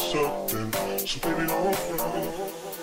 up then. So baby, don't front.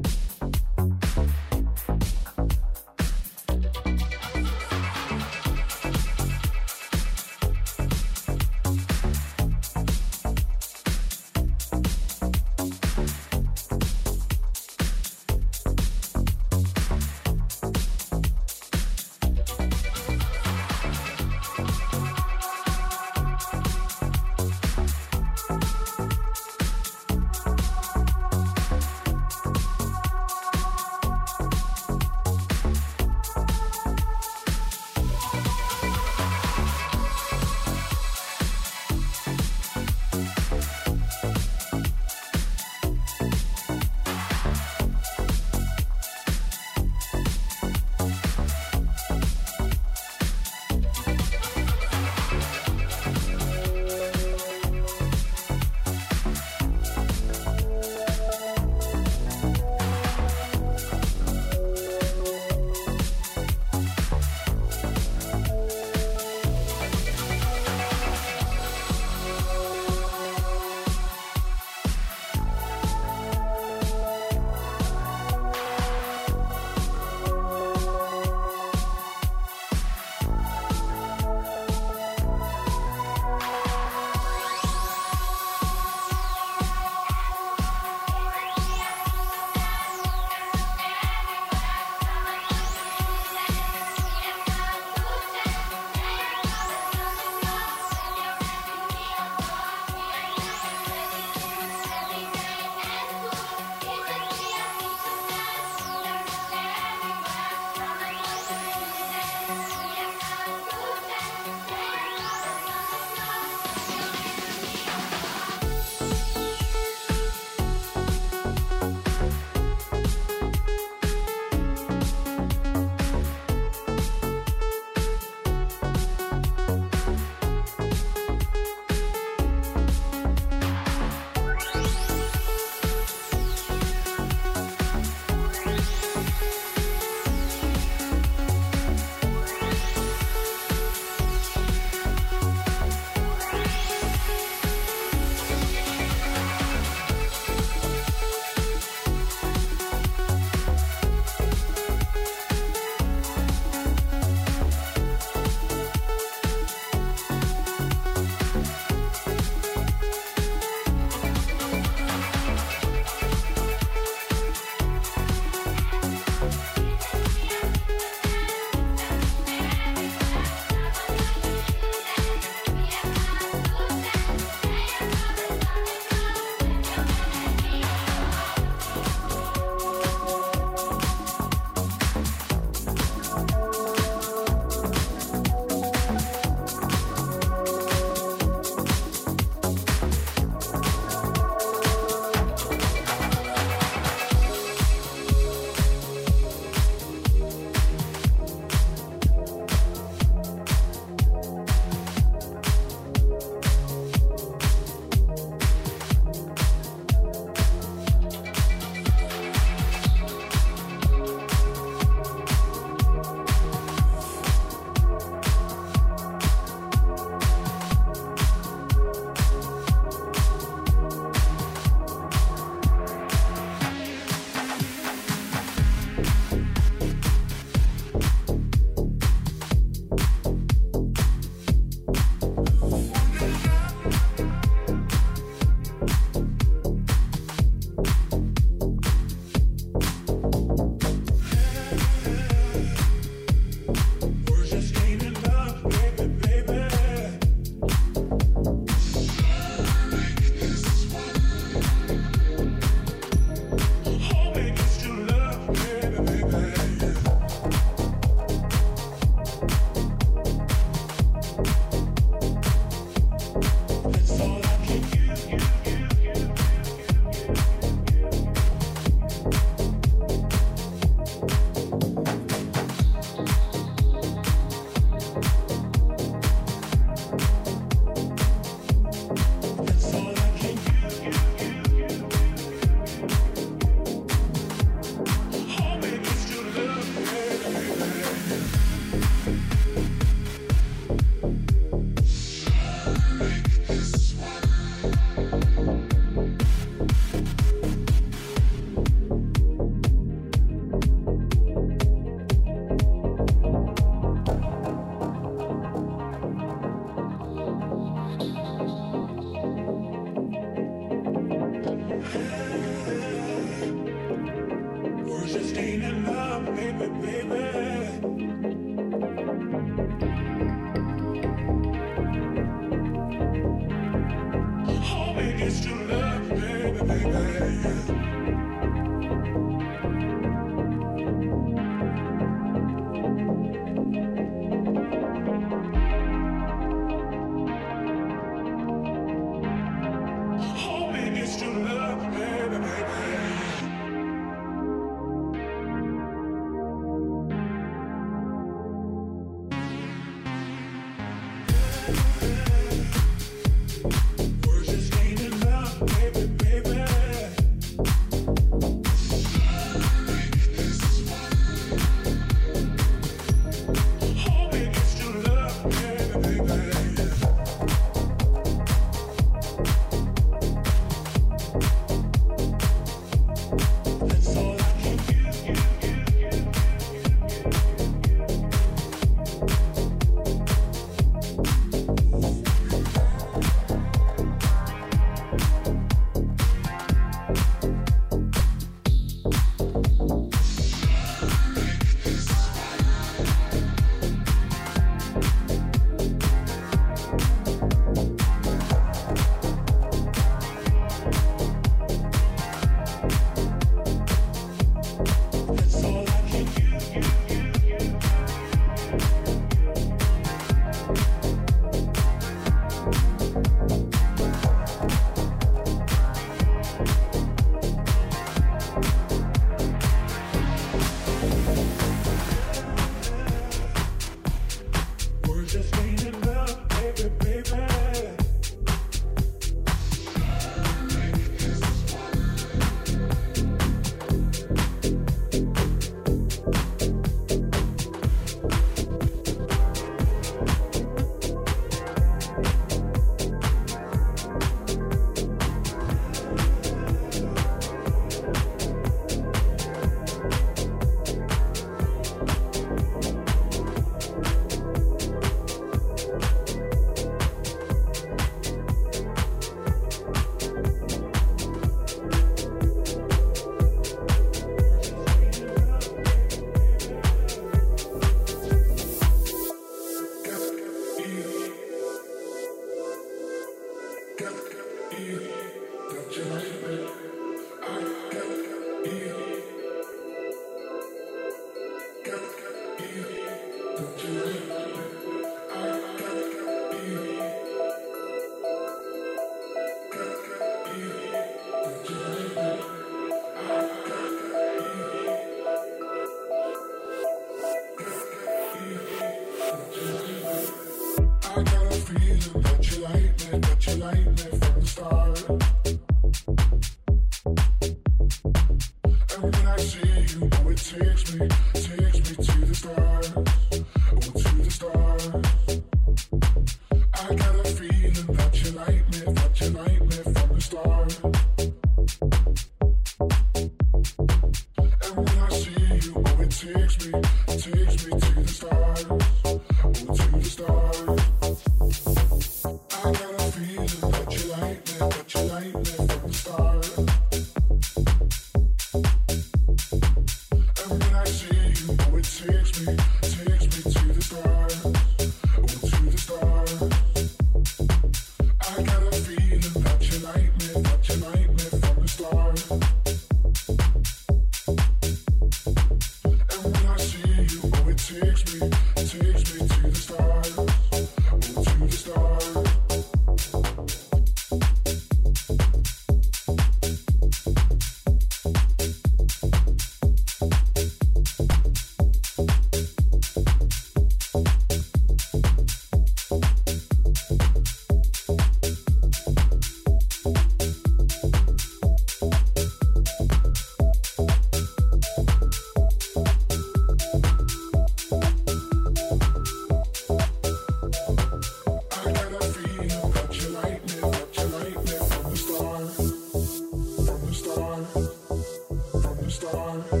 on.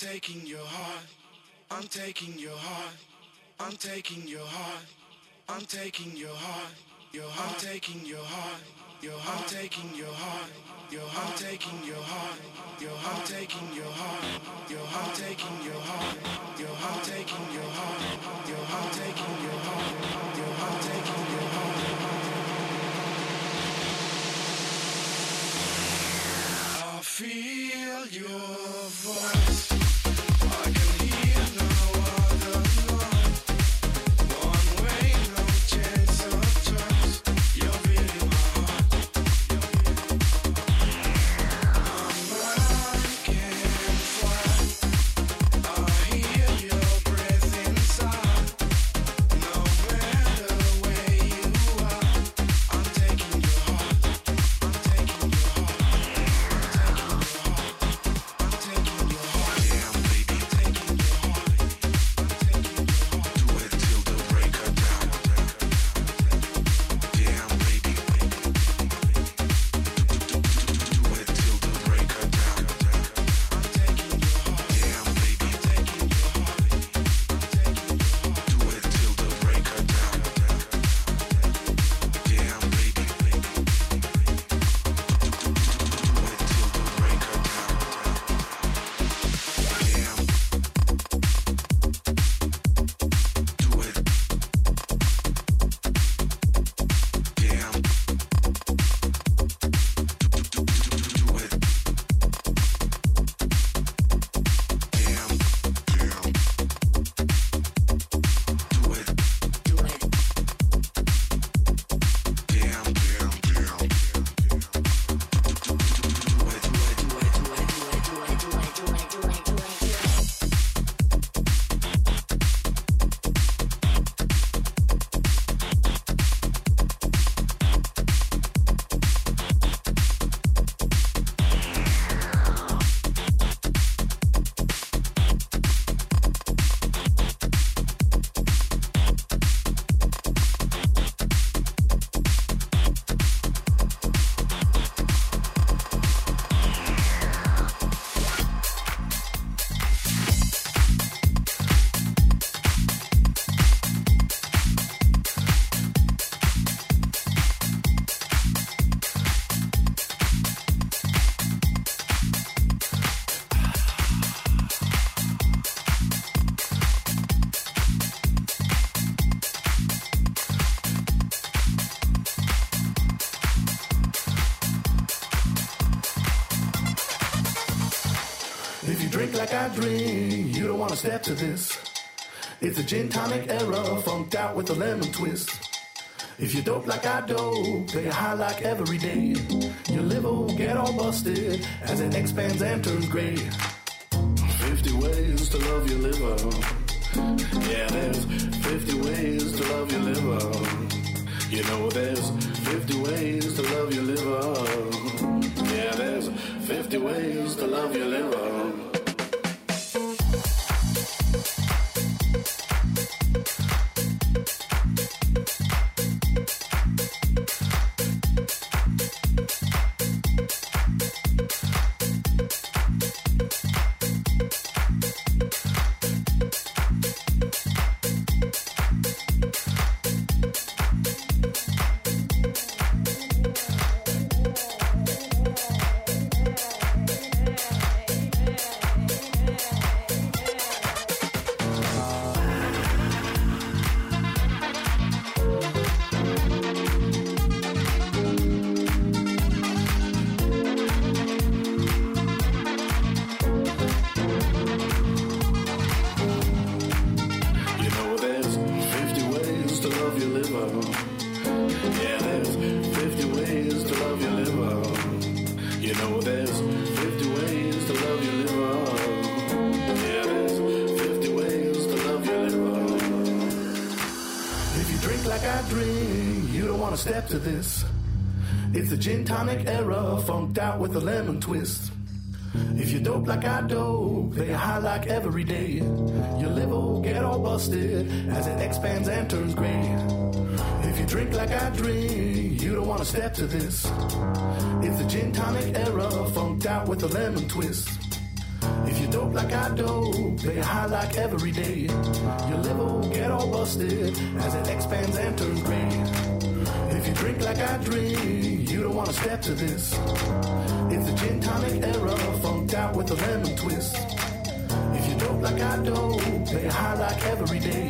Taking your heart. I'm taking your heart. I'm taking your heart. I'm taking your heart. Your heart. I'm taking your heart. Your heart. I'm taking your heart. Your heart. I'm taking your heart. Your heart. I'm taking your heart. Your heart. I'm taking your heart. Your heart. I'm taking your heart. Your heart. I'm taking your heart. Your heart. I'm taking your heart. I feel your I drink, you don't want to step to this. It's a gin tonic era, funked out with a lemon twist. If you dope like I dope, play high like every day. Your liver will get all busted as it expands and turns gray. 50 ways to love your liver. Yeah, there's 50 ways to love your liver. You know there's 50 ways to love your liver. Yeah, there's 50 ways to love your liver. This. It's the gin tonic era, funked out with a lemon twist. If you dope like I dope, play high like every day. Your liver get all busted as it expands and turns gray. If you drink like I drink, you don't wanna step to this. It's the gin tonic era, funked out with a lemon twist. If you dope like I dope, play high like every day. Your liver get all busted as it expands and turns gray. Drink like I drink, you don't wanna step to this. It's a gin tonic era, funked out with a lemon twist. If you dope like I dope, play high like every day.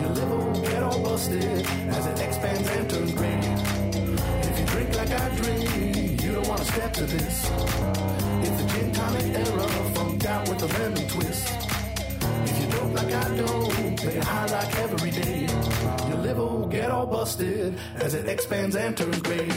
Your liver will get all busted as it expands and turns gray. If you drink like I drink, you don't wanna step to this. It's a gin tonic era, funked out with a lemon twist. If you dope like I dope, play high like every day. Get all busted as it expands and turns gray.